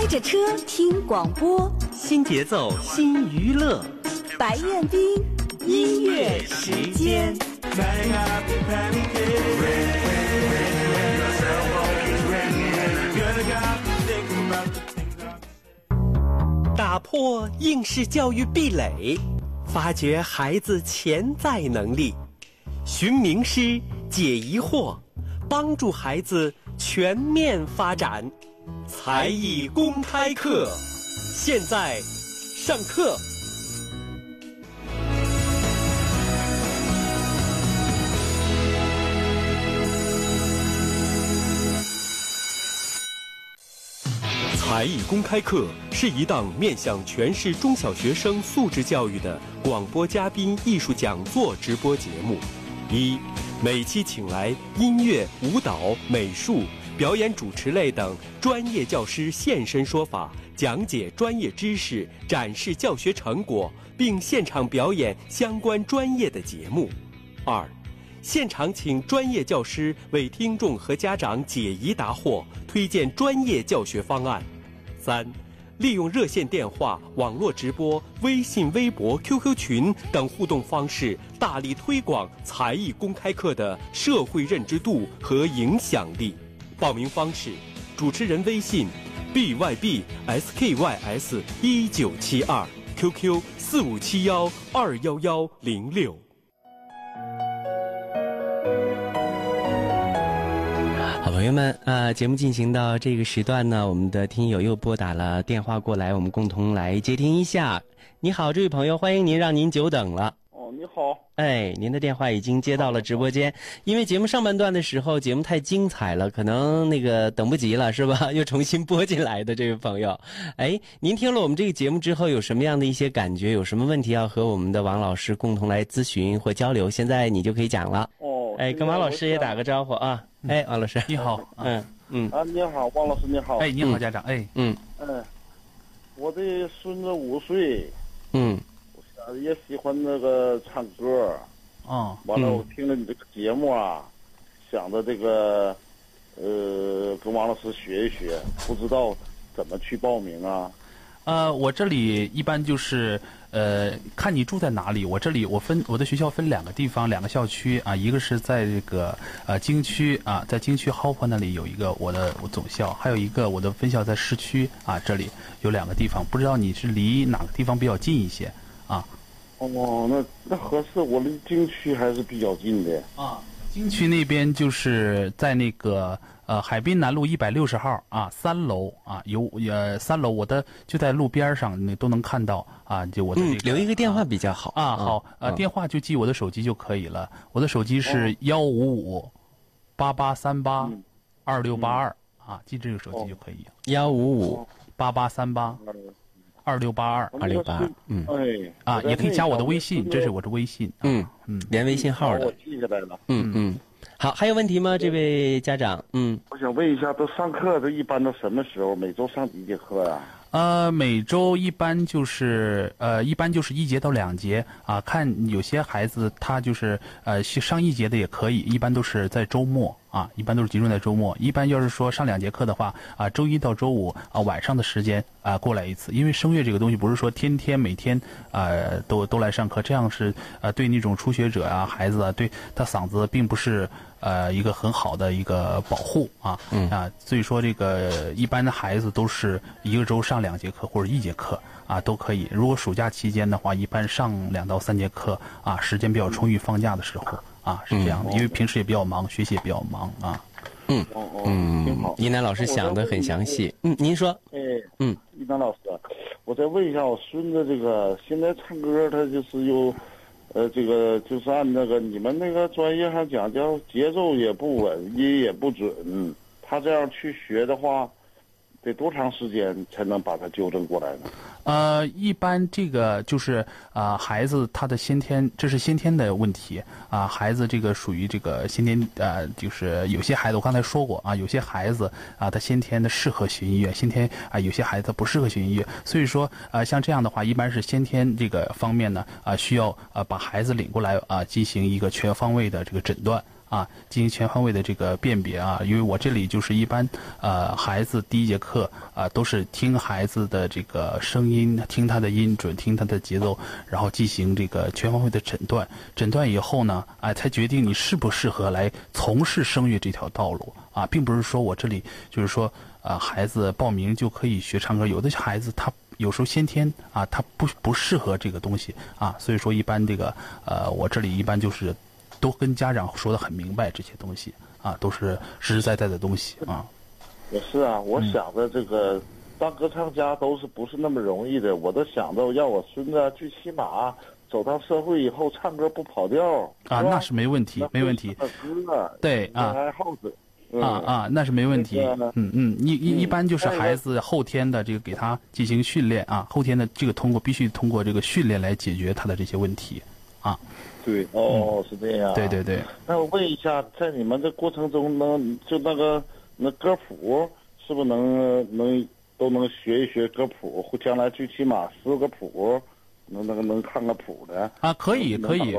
开着车听广播，新节奏新娱乐，白彦斌音乐时间。打破应试教育壁垒，发掘孩子潜在能力，寻名师解疑惑，帮助孩子全面发展。才艺公开课，现在上课。才艺公开课是一档面向全市中小学生素质教育的广播嘉宾艺术讲座直播节目。一，每期请来音乐、舞蹈、美术、表演主持类等专业教师现身说法，讲解专业知识，展示教学成果，并现场表演相关专业的节目。二，现场请专业教师为听众和家长解疑答惑，推荐专业教学方案。三，利用热线电话、网络直播、微信、微博、QQ 群等互动方式，大力推广才艺公开课的社会认知度和影响力。报名方式：主持人微信：bybskys 一九七二，QQ 四五七幺二幺幺零六。好朋友们，啊，节目进行到这个时段呢，我们的听友又拨打了电话过来，我们共同来接听一下。你好，这位朋友，欢迎您，让您久等了。哦，你好。哎，您的电话已经接到了直播间，因为节目上半段的时候节目太精彩了，可能那个等不及了，是吧？又重新播进来的这位朋友，哎，您听了我们这个节目之后有什么样的一些感觉？有什么问题要和我们的王老师共同来咨询或交流？现在你就可以讲了。哦，哎，跟王老师也打个招呼啊。哎，王老师，你好，嗯嗯啊，你好，王老师，你好。哎，你好，家长，哎，嗯嗯，我的孙子五岁，嗯也喜欢那个唱歌，哦，完了，嗯我听了你这个节目啊，想着这个，呃，跟王老师学一学，不知道怎么去报名啊？呃，我这里一般就是呃，看你住在哪里。我这里我分我的学校分两个地方，两个校区啊，一个是在这个呃京区啊，在京区 Hopper 那里有一个我的我总校，还有一个我的分校在市区啊，这里有两个地方，不知道你是离哪个地方比较近一些啊？哦，那那合适，我离京区还是比较近的。啊，京区那边就是在那个呃海滨南路一百六十号啊三楼啊有呃三楼我的就在路边上你都能看到啊就我的这嗯、，留一个电话比较好啊好呃嗯电话就记我的手机就可以了，我的手机是幺五五八八三八嗯二六八二啊记这个手机就可以幺五五八八三八二六八二二六八，嗯哎，啊也可以加我的微信，这是我我的微信啊嗯嗯连微信号的我的，记下来了。嗯嗯。好，还有问题吗？这位家长，嗯我想问一下，都上课都一般都什么时候？每周上几节课啊、呃，每周一般就是呃，一般就是一节到两节啊。看有些孩子他就是呃去上一节的也可以，一般都是在周末啊，一般都是集中在周末。一般要是说上两节课的话啊，周一到周五啊晚上的时间啊过来一次，因为声乐这个东西不是说天天每天啊都都来上课，这样是啊对那种初学者啊孩子啊对他嗓子并不是呃一个很好的一个保护啊、啊，所以说这个一般的孩子都是一个周上两节课或者一节课啊都可以。如果暑假期间的话，一般上两到三节课啊，时间比较充裕，放假的时候啊是这样的，因为平时也比较忙，学习也比较忙啊。哦哦，挺好。一楠老师想的很详细。嗯，您说，哎，嗯，一楠老师，我再问一下，我孙子这个现在唱歌，他就是有，呃，这个就是按那个你们那个专业上讲叫节奏也不稳，音也不准。他这样去学的话，得多长时间才能把他纠正过来呢？呃，一般这个就是啊、孩子他的先天，这是先天的问题啊、孩子这个属于这个先天呃，就是有些孩子我刚才说过啊，有些孩子啊、他先天的适合学音乐，先天啊、有些孩子不适合学音乐，所以说啊、像这样的话，一般是先天这个方面呢啊、需要啊、把孩子领过来啊、进行一个全方位的这个诊断。啊，进行全方位的这个辨别啊。因为我这里就是一般呃孩子第一节课啊都是听孩子的这个声音，听他的音准，听他的节奏，然后进行这个全方位的诊断。诊断以后呢，哎，才决定你适不适合来从事声乐这条道路啊，并不是说我这里就是说啊孩子报名就可以学唱歌，有的孩子他。有时候先天啊，他不不适合这个东西啊，所以说一般这个呃，我这里一般就是都跟家长说的很明白，这些东西啊都是实实在在的东西啊。也是啊，我想着这个当歌唱家都是不是那么容易的，我都想着让我孙子最起码走到社会以后唱歌不跑调啊，那是没问题，没问题。歌对啊，爱好者。啊啊，那是没问题。嗯嗯，一一一般就是孩子后天的这个给他进行训练啊，后天的这个通过必须通过这个训练来解决他的这些问题啊。对，哦，是这样。对对对。那我问一下，在你们这过程中，能就那个那歌谱，是不是能能都能学一学歌谱，或将来最起码识个谱，能那个能看个谱的？啊，可以可以。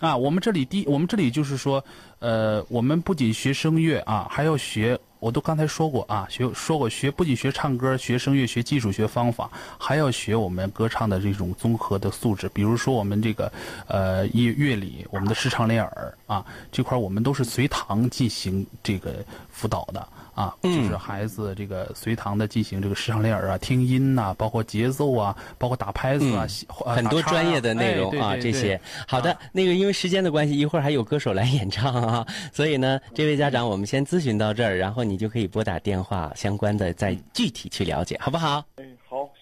啊，我们这里第我们这里就是说，呃，我们不仅学声乐啊，还要学，我都刚才说过啊，学说过学，不仅学唱歌、学声乐、学技术、学方法，还要学我们歌唱的这种综合的素质。比如说我们这个，呃，乐乐理，我们的视唱练耳啊，这块我们都是随堂进行这个辅导的。啊，就是孩子这个随堂的进行这个视唱练耳啊，听音呐，包括节奏啊，包括打拍子啊，很多专业的内容啊，这些。好的，那个因为时间的关系，一会儿还有歌手来演唱啊，所以呢，这位家长我们先咨询到这儿，然后你就可以拨打电话相关的再具体去了解，好不好。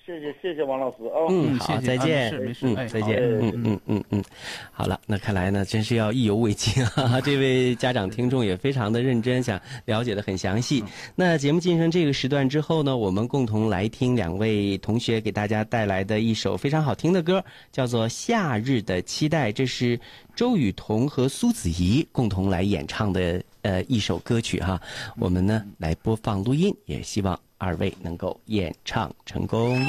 谢谢谢谢王老师啊，嗯，好，再见，没事，再见，嗯嗯嗯嗯，好了，那看来呢，真是要意犹未尽啊！这位家长听众也非常的认真，想了解的很详细。那节目进行这个时段之后呢，我们共同来听两位同学给大家带来的一首非常好听的歌，叫做《夏日的期待》，这是周雨彤和苏子怡共同来演唱的呃一首歌曲哈。我们呢来播放录音，也希望。二位能够演唱成功。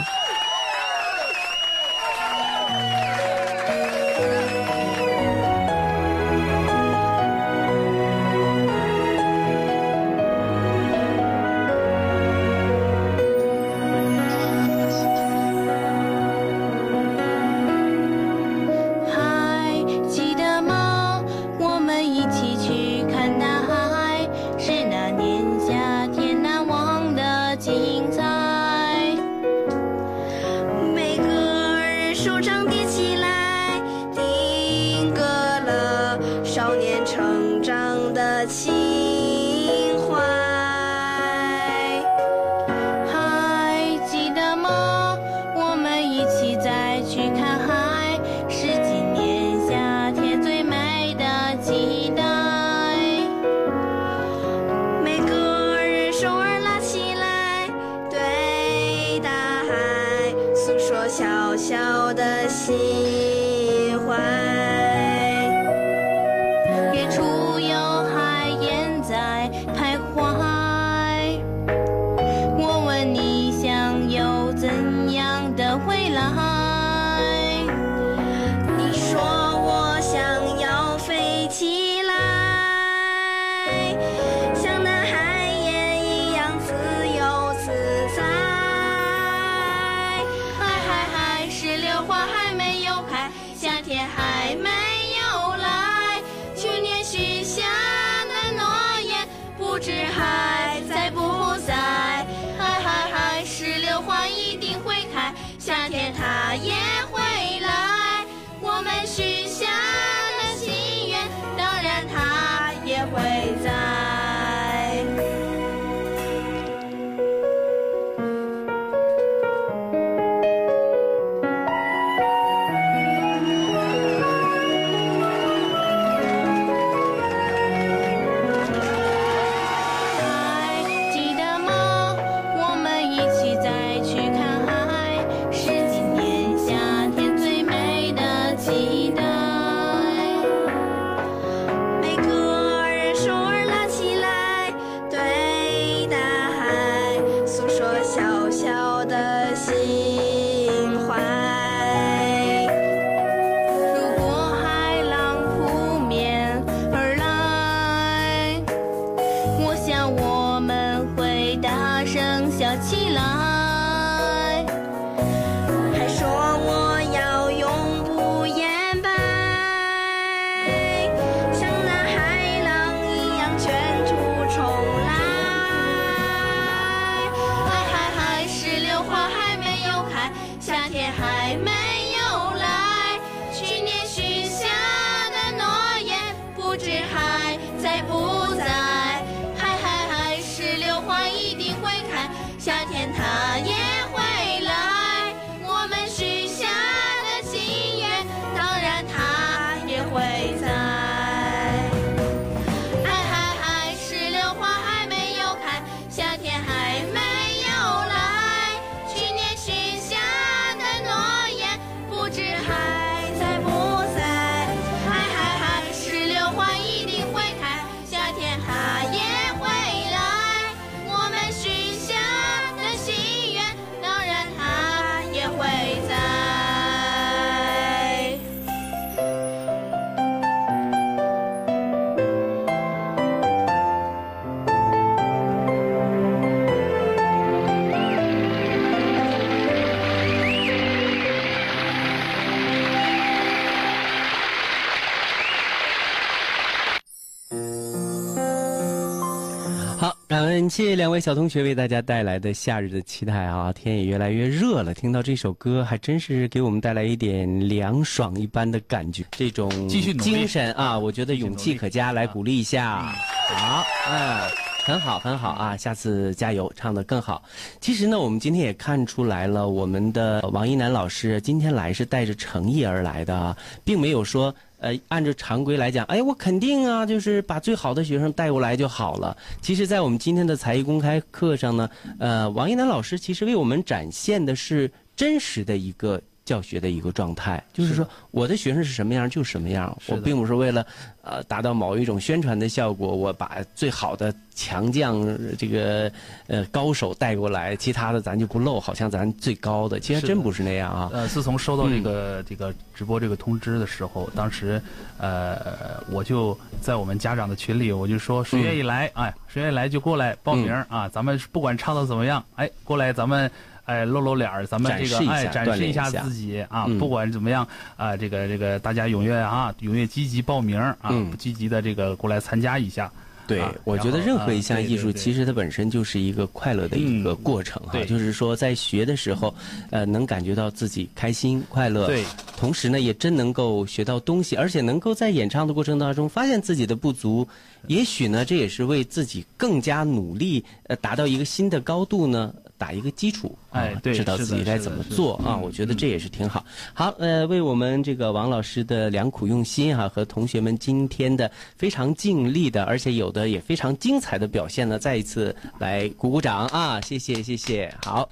感谢两位小同学为大家带来的夏日的期待啊！天也越来越热了，听到这首歌还真是给我们带来一点凉爽一般的感觉，这种精神啊，我觉得勇气可嘉，来鼓励一下。好，嗯。很好，很好啊！下次加油，唱得更好。其实呢，我们今天也看出来了，我们的王一楠老师今天来是带着诚意而来的啊，并没有说呃按照常规来讲，哎，我肯定啊，就是把最好的学生带过来就好了。其实，在我们今天的才艺公开课上呢，呃，王一楠老师其实为我们展现的是真实的一个。教学的一个状态，就是说我的学生是什么样就什么样，我并不是为了呃达到某一种宣传的效果，我把最好的强将这个呃高手带过来，其他的咱就不露，好像咱最高的，其实真不是那样啊。呃，自从收到这个、这个直播这个通知的时候，当时呃，我就在我们家长的群里，我就说谁愿意来，哎，谁愿意来就过来报名、啊，咱们不管唱的怎么样，哎，过来咱们。哎，露露脸儿，咱们这个展示一下哎，展示一下自己啊！嗯不管怎么样啊，这个这个大家踊跃啊，踊跃积极报名啊，嗯积极的这个过来参加一下。对啊，我觉得任何一项艺术，其实它本身就是一个快乐的一个嗯过程哈。对就是说，在学的时候，呃，能感觉到自己开心快乐，对，同时呢，也真能够学到东西，而且能够在演唱的过程当中发现自己的不足，也许呢，这也是为自己更加努力，呃，达到一个新的高度呢。打一个基础，啊哎对知道自己该怎么做啊，嗯我觉得这也是挺好。好，呃，为我们这个王老师的良苦用心哈、和同学们今天的非常尽力的，而且有的也非常精彩的表现呢，再一次来鼓鼓掌啊！谢谢，谢谢。好，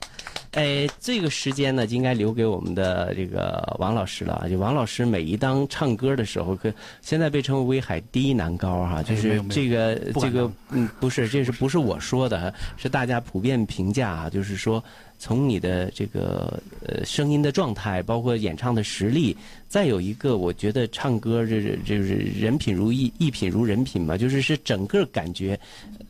哎，这个时间呢，就应该留给我们的这个王老师了啊。就王老师每一当唱歌的时候，可现在被称为威海第一男高哈、就是这个这个嗯，不是，这是不是我说的，是大家普遍评价啊，就是说从你的这个呃声音的状态，包括演唱的实力，再有一个，我觉得唱歌这这就是人品如一，一品如人品嘛，就是是整个感觉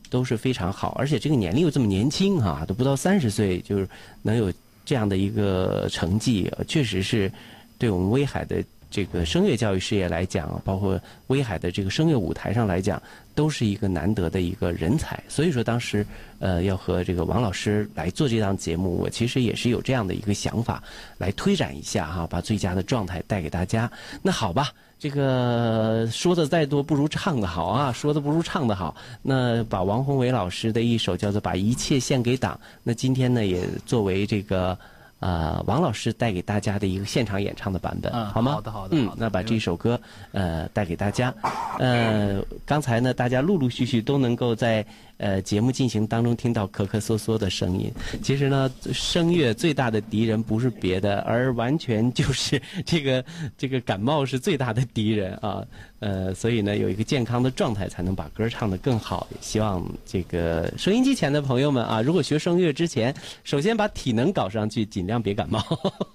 都是非常好，而且这个年龄又这么年轻哈、都不到三十岁，就是能有这样的一个成绩，确实是对我们威海的这个声乐教育事业来讲，包括威海的这个声乐舞台上来讲，都是一个难得的一个人才。所以说，当时呃要和这个王老师来做这档节目，我其实也是有这样的一个想法，来推展一下哈，把最佳的状态带给大家。那好吧。这个说的再多不如唱的好啊，说的不如唱的好。那把王宏伟老师的一首叫做《把一切献给党》，那今天呢也作为这个呃王老师带给大家的一个现场演唱的版本，嗯好吗？好的好的嗯那把这首歌呃带给大家。呃，刚才呢大家陆陆续续都能够在呃节目进行当中听到咳咳嗦嗦的声音。其实呢，声乐最大的敌人不是别的，而完全就是 这个这个感冒是最大的敌人啊。呃，所以呢，有一个健康的状态才能把歌唱得更好。希望这个收音机前的朋友们啊，如果学声乐之前，首先把体能搞上去，尽量别感冒，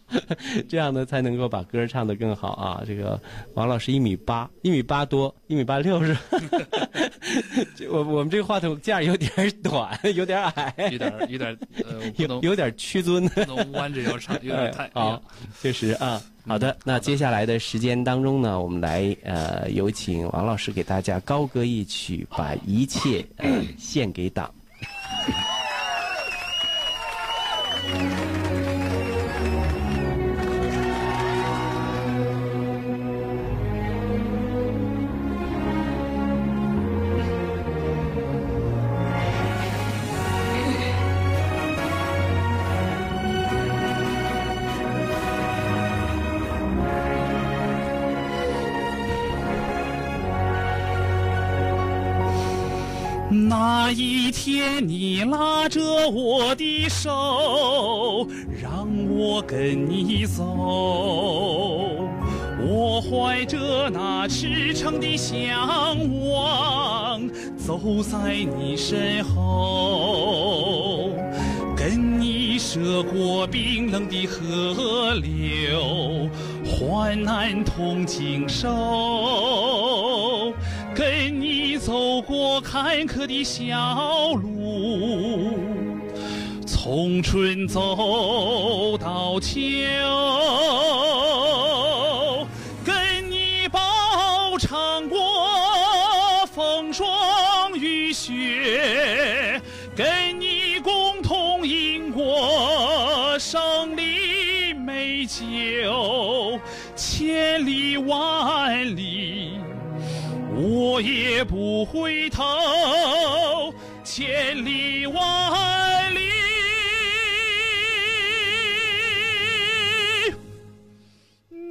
这样呢才能够把歌唱得更好啊。这个王老师一米八，一米八多，一米八六是吧？这我我们这个话筒架有点短，有点矮，有点有点呃，不能有有点屈尊。不能弯着腰唱，有点太哎好，确实啊。好的，那接下来的时间当中呢，我们来呃有请王老师给大家高歌一曲，把一切呃献给党。天，你拉着我的手，让我跟你走。我怀着那赤诚的向往，走在你身后，跟你涉过冰冷的河流，患难同经受。跟你走过坎坷的小路，从春走到秋，跟你饱尝过风霜雨雪，跟你共同饮过胜利美酒，千里万里。我也不回头，千里万里。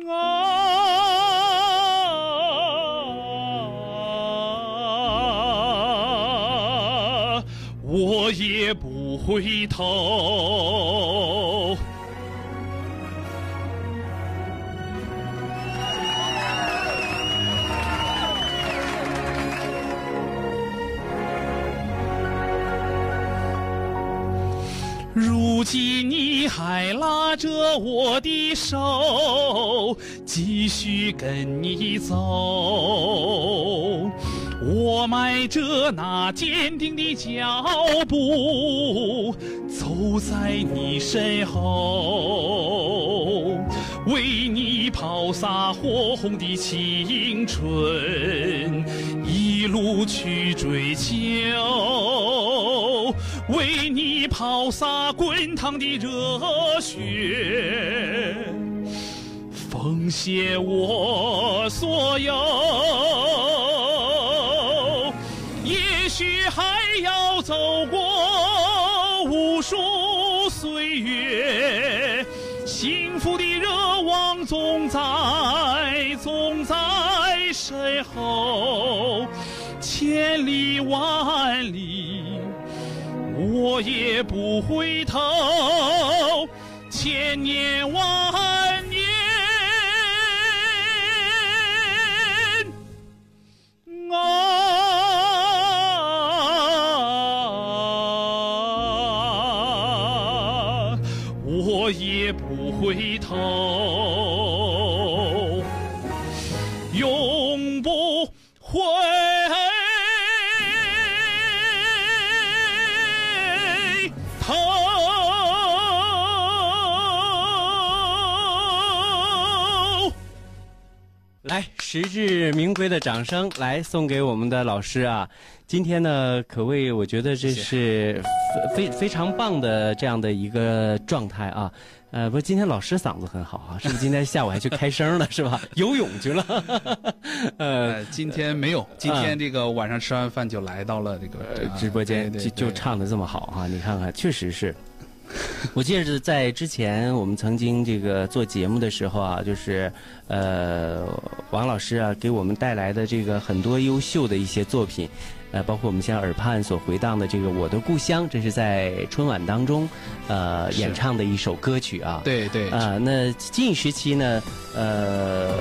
啊，我也不回头。今你还拉着我的手，继续跟你走。我迈着那坚定的脚步，走在你身后，为你抛洒火红的青春，一路去追求。为你抛洒滚烫的热血，奉献我所有。也许还要走过无数岁月，幸福的热望总在总在身后，千里万里。我也不回头，千年万实至名归的掌声来送给我们的老师啊！今天呢，可谓我觉得这是非非非常棒的这样的一个状态啊。呃，不，今天老师嗓子很好啊，是不是？今天下午还去开声了，是吧？游泳去了。呃，呃，今天没有，今天这个晚上吃完饭就来到了这个呃直播间就就唱的这么好哈、你看看，确实是。我记得在之前我们曾经这个做节目的时候啊，就是呃王老师啊给我们带来的这个很多优秀的一些作品，呃，包括我们现在耳畔所回荡的这个《我的故乡》，这是在春晚当中呃演唱的一首歌曲啊。对对啊、那近时期呢，呃，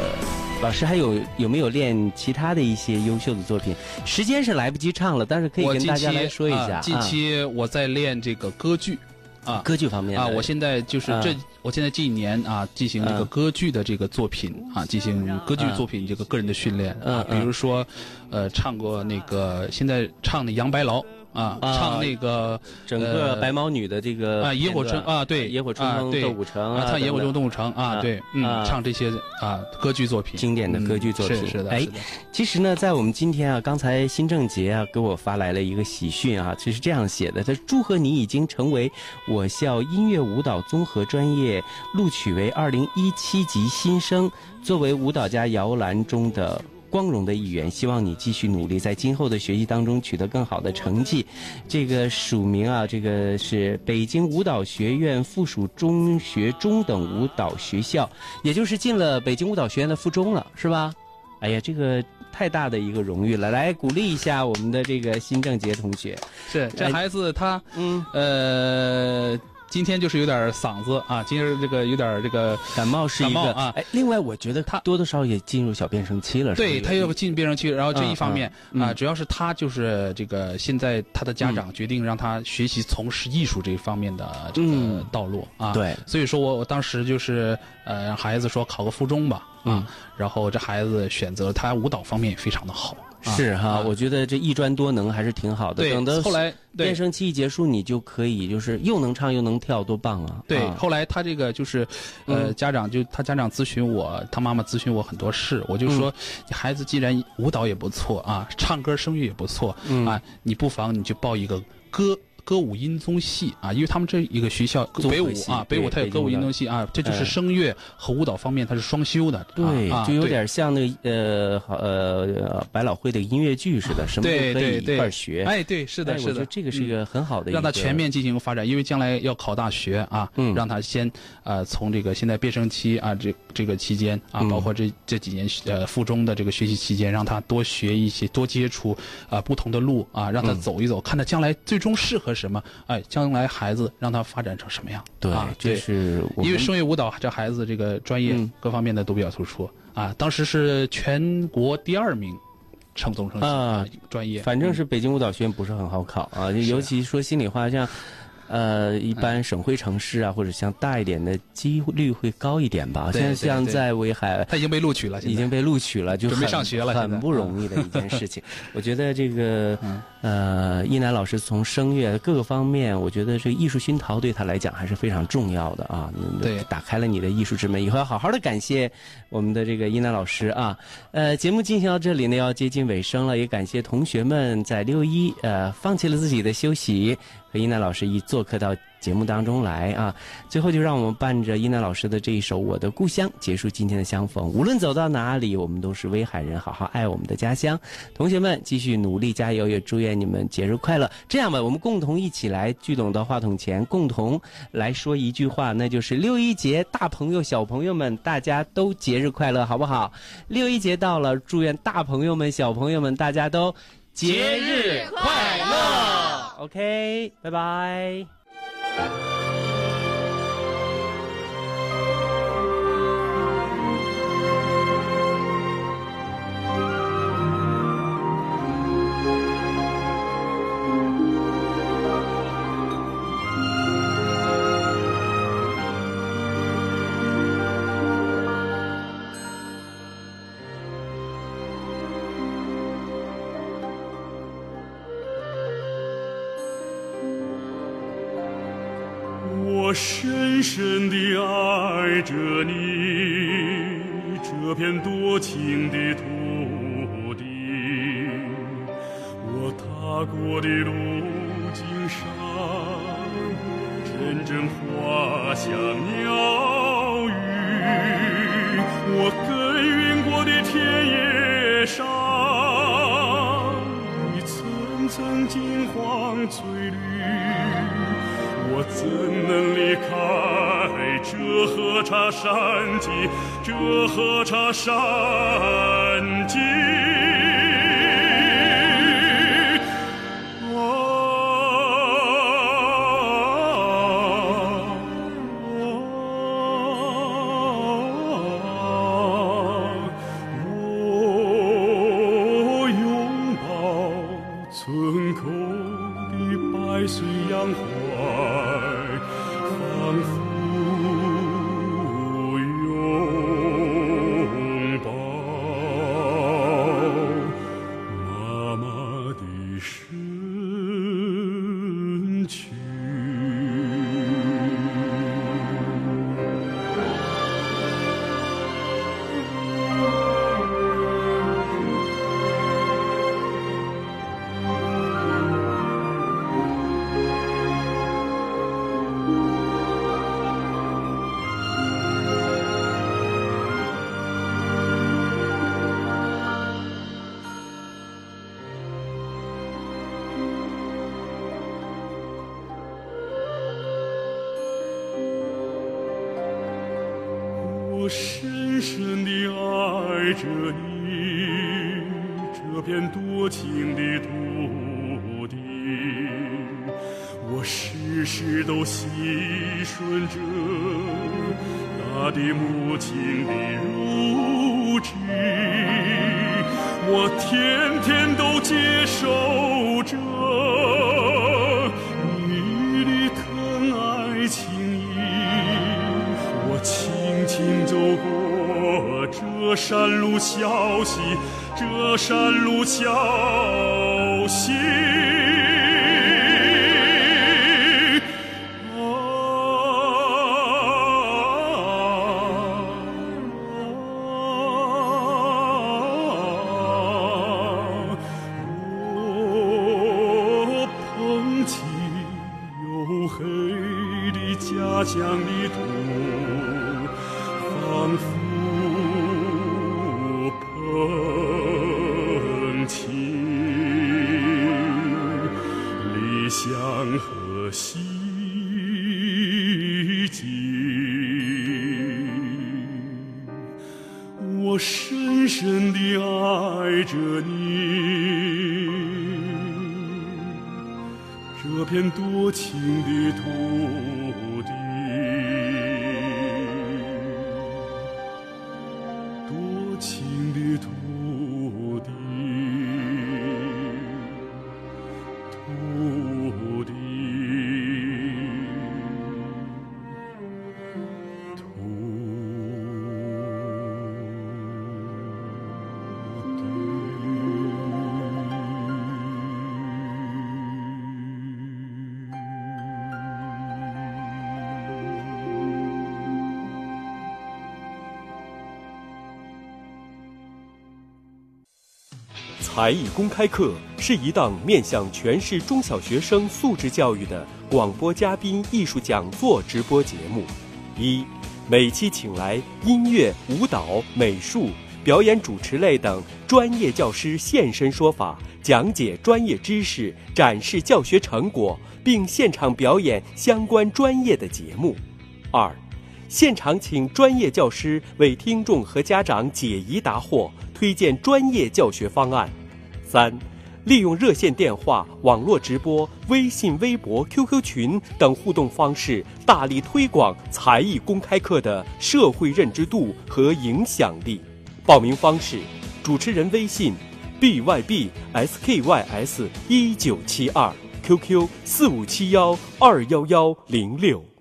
老师还有有没有练其他的一些优秀的作品？时间是来不及唱了，但是可以跟大家来说一下。啊近期我在练这个歌剧，啊歌剧方面啊，我现在就是啊这，我现在这一年啊，进行这个啊歌剧的这个作品啊，进行歌剧作品这个个人的训练啊，比如说，呃，唱过那个现在唱的杨白劳啊，啊唱那个整个呃白毛女的这个啊，野火春啊，对，野火春风啊对斗古城啊，唱野火春等等斗古城啊，啊对，嗯啊，唱这些啊歌剧作品，经典的歌剧作品。嗯是是的，哎是的。其实呢，在我们今天啊，刚才新政杰啊给我发来了一个喜讯啊，这是这样写的：他祝贺你已经成为我校音乐舞蹈综合专业录取为二零一七级新生，作为舞蹈家摇篮中的。光荣的一员，希望你继续努力，在今后的学习当中取得更好的成绩。这个署名啊，这个是北京舞蹈学院附属中学中等舞蹈学校，也就是进了北京舞蹈学院的附中了，是吧？哎呀，这个太大的一个荣誉了。来鼓励一下我们的这个辛正杰同学。是这孩子他嗯，呃，今天就是有点嗓子啊，今儿这个有点这个感冒是一个感冒啊。哎，另外我觉得他多多少少也进入小变声期了，对他又进变声期，然后这一方面嗯嗯啊，主要是他就是这个现在他的家长决定让他学习从事艺术这一方面的这个嗯。道路啊。对。所以说我我当时就是呃让孩子说考个附中吧嗯啊，然后这孩子选择他舞蹈方面也非常的好。啊是哈，啊我觉得这一专多能还是挺好的。对等到后来对变声期一结束，你就可以就是又能唱又能跳，多棒啊！对，啊后来他这个就是，呃，嗯家长就他家长咨询我，他妈妈咨询我很多事，我就说，孩子既然舞蹈也不错啊，唱歌声乐也不错、嗯啊，你不妨你就报一个歌。歌舞音综系啊，因为他们这一个学校综合北舞啊，北舞对它有歌舞音综系啊，这就哎是声乐和舞蹈方面它是双修的。对，就有点像那个呃好呃百老汇的音乐剧似的，什么都对可以一对。对块儿学。哎，对，是的，是的哎我觉得，这个是一个很好的一个，让他全面进行发展，因为将来要考大学啊，嗯。让他先呃从这个现在变声期啊这这个期间啊，嗯。包括这这几年呃附中的这个学习期间，让他多学一些，多接触啊、不同的路啊，让他嗯。走一走，看他将来最终适合什么，哎，将来孩子让他发展成什么样，对啊，，这对。是因为声乐舞蹈这孩子这个专业嗯各方面的都比较突出啊，当时是全国第二名，称总成啊专业，反正是北京舞蹈学院不是很好考啊，就尤其说心里话，像。呃，一般省会城市啊，或者像大一点的，几率会高一点吧。现在像像在威海，他已经被录取了，已经被录取了，就准备上学了很不容易的一件事情。我觉得这个嗯呃，一楠老师从声乐各个方面，我觉得这个艺术熏陶对他来讲还是非常重要的啊。对打开了你的艺术之门，以后要好好的感谢我们的这个一楠老师啊。呃，节目进行到这里呢，要接近尾声了，也感谢同学们在六一呃放弃了自己的休息，和一楠老师一做客到。节目当中来啊，最后就让我们伴着伊娜老师的这一首《我的故乡》结束今天的相逢。无论走到哪里，我们都是威海人，好好爱我们的家乡。同学们继续努力加油，也祝愿你们节日快乐。这样吧，我们共同一起来聚拢到话筒前，共同来说一句话，那就是六一节，大朋友小朋友们，大家都节日快乐，好不好？六一节到了，祝愿大朋友们、小朋友们，大家都节日快乐。OK，拜拜。深深地爱着你，这片多情的土地。我踏过的路径上，阵阵花香鸟语。我茶山鸡，这喝茶山鸡。我深深地爱着你，这片多情的土地，我时时都细顺着大地母亲的乳汁，我天天都山路小溪，这山路小溪。我捧起黝黑的家乡的土，多情的土才艺公开课是一档面向全市中小学生素质教育的广播嘉宾艺术讲座直播节目。一，每期请来音乐、舞蹈、美术、表演主持类等专业教师现身说法，讲解专业知识，展示教学成果，并现场表演相关专业的节目。二，现场请专业教师为听众和家长解疑答惑，推荐专业教学方案。三，利用热线电话、网络直播、微信、微博、QQ 群等互动方式，大力推广才艺公开课的社会认知度和影响力。报名方式：主持人微信：bybskys 一九七二，QQ 四五七幺二幺幺零六。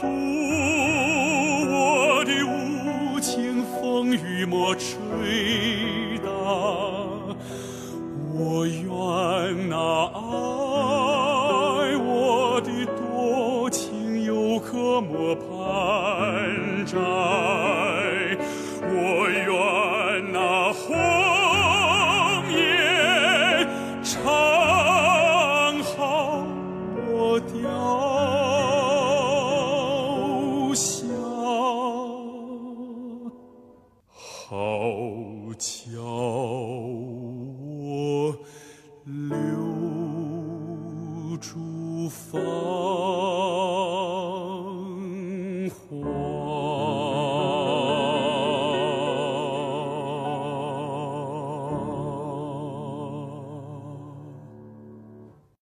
渡我的无情风雨莫吹打，我愿